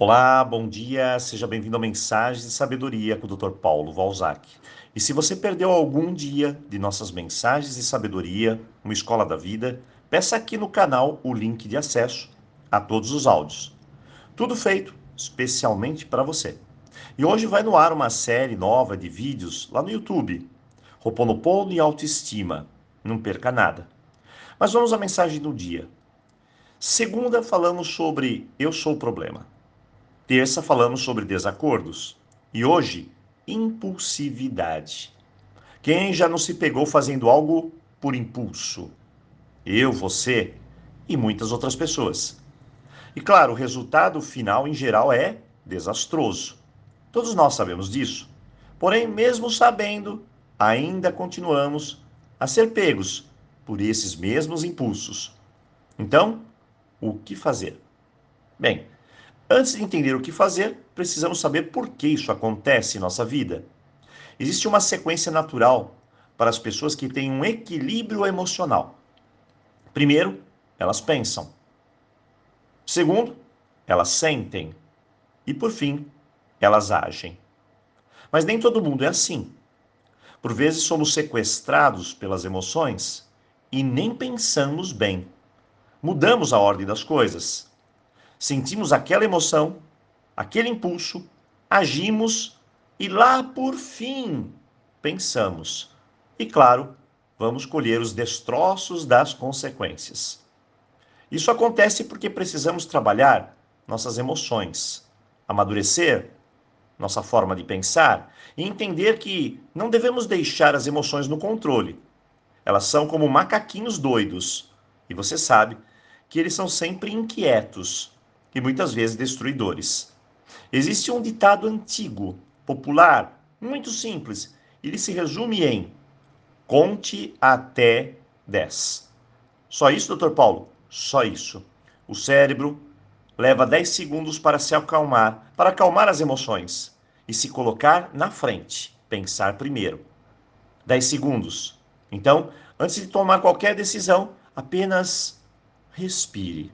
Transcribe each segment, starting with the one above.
Olá, bom dia, seja bem-vindo a Mensagens de Sabedoria com o Dr. Paulo Valzac. E se você perdeu algum dia de nossas mensagens de sabedoria, uma escola da vida, peça aqui no canal o link de acesso a todos os áudios. Tudo feito especialmente para você. E hoje vai no ar uma série nova de vídeos lá no YouTube. Roponopono e autoestima. Não perca nada. Mas vamos à mensagem do dia. Segunda, falamos sobre Eu Sou o Problema. Terça falamos sobre desacordos e hoje impulsividade. Quem já não se pegou fazendo algo por impulso? Eu, você e muitas outras pessoas. E claro, o resultado final em geral é desastroso. Todos nós sabemos disso. Porém, mesmo sabendo, ainda continuamos a ser pegos por esses mesmos impulsos. Então, o que fazer? Bem, Antes de entender o que fazer, precisamos saber por que isso acontece em nossa vida. Existe uma sequência natural para as pessoas que têm um equilíbrio emocional. Primeiro, elas pensam. Segundo, elas sentem. E por fim, elas agem. Mas nem todo mundo é assim. Por vezes somos sequestrados pelas emoções e nem pensamos bem. Mudamos a ordem das coisas sentimos aquela emoção, aquele impulso, agimos e lá por fim pensamos. E claro, vamos colher os destroços das consequências. Isso acontece porque precisamos trabalhar nossas emoções, amadurecer nossa forma de pensar e entender que não devemos deixar as emoções no controle. Elas são como macaquinhos doidos e você sabe que eles são sempre inquietos e muitas vezes destruidores. Existe um ditado antigo, popular, muito simples. Ele se resume em conte até 10. Só isso, doutor Paulo? Só isso. O cérebro leva 10 segundos para se acalmar, para acalmar as emoções e se colocar na frente, pensar primeiro. 10 segundos. Então, antes de tomar qualquer decisão, apenas respire.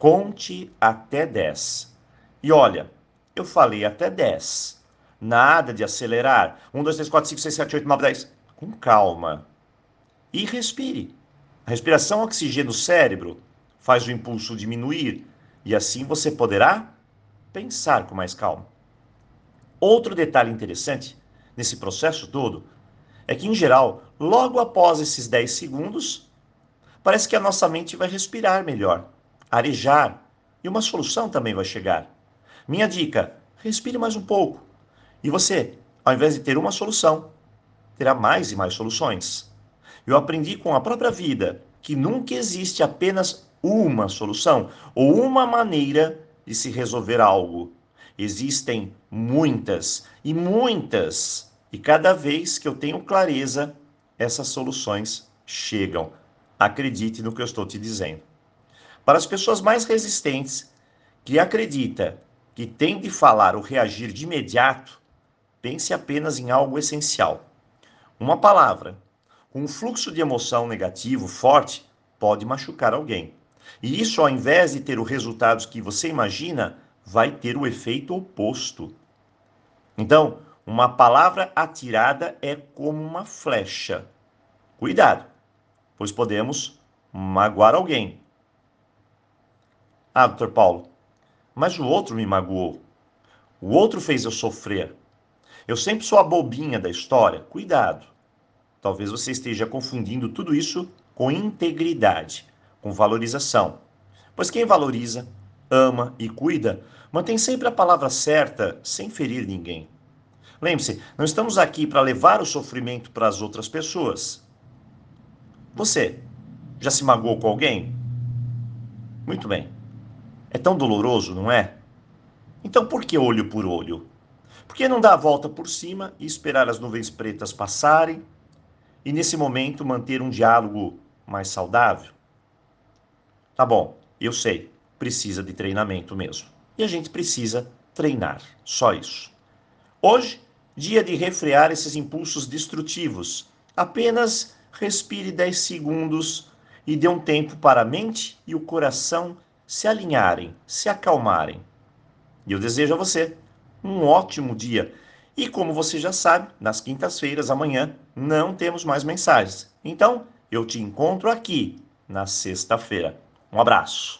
Conte até 10. E olha, eu falei até 10. Nada de acelerar. 1, 2, 3, 4, 5, 6, 7, 8, 9, 10. Com calma. E respire. A respiração oxigena o cérebro, faz o impulso diminuir e assim você poderá pensar com mais calma. Outro detalhe interessante nesse processo todo é que, em geral, logo após esses 10 segundos, parece que a nossa mente vai respirar melhor arejar e uma solução também vai chegar. Minha dica: respire mais um pouco. E você, ao invés de ter uma solução, terá mais e mais soluções. Eu aprendi com a própria vida que nunca existe apenas uma solução ou uma maneira de se resolver algo. Existem muitas e muitas, e cada vez que eu tenho clareza, essas soluções chegam. Acredite no que eu estou te dizendo. Para as pessoas mais resistentes, que acredita que tem de falar ou reagir de imediato, pense apenas em algo essencial. Uma palavra um fluxo de emoção negativo forte pode machucar alguém. E isso, ao invés de ter o resultado que você imagina, vai ter o efeito oposto. Então, uma palavra atirada é como uma flecha. Cuidado, pois podemos magoar alguém ah, doutor Paulo, mas o outro me magoou. O outro fez eu sofrer. Eu sempre sou a bobinha da história. Cuidado. Talvez você esteja confundindo tudo isso com integridade, com valorização. Pois quem valoriza, ama e cuida, mantém sempre a palavra certa sem ferir ninguém. Lembre-se, não estamos aqui para levar o sofrimento para as outras pessoas. Você já se magoou com alguém? Muito bem. É tão doloroso, não é? Então por que olho por olho? Por que não dar a volta por cima e esperar as nuvens pretas passarem e nesse momento manter um diálogo mais saudável? Tá bom, eu sei, precisa de treinamento mesmo. E a gente precisa treinar, só isso. Hoje, dia de refrear esses impulsos destrutivos. Apenas respire 10 segundos e dê um tempo para a mente e o coração se alinharem, se acalmarem. E eu desejo a você um ótimo dia. E como você já sabe, nas quintas-feiras, amanhã, não temos mais mensagens. Então, eu te encontro aqui na sexta-feira. Um abraço.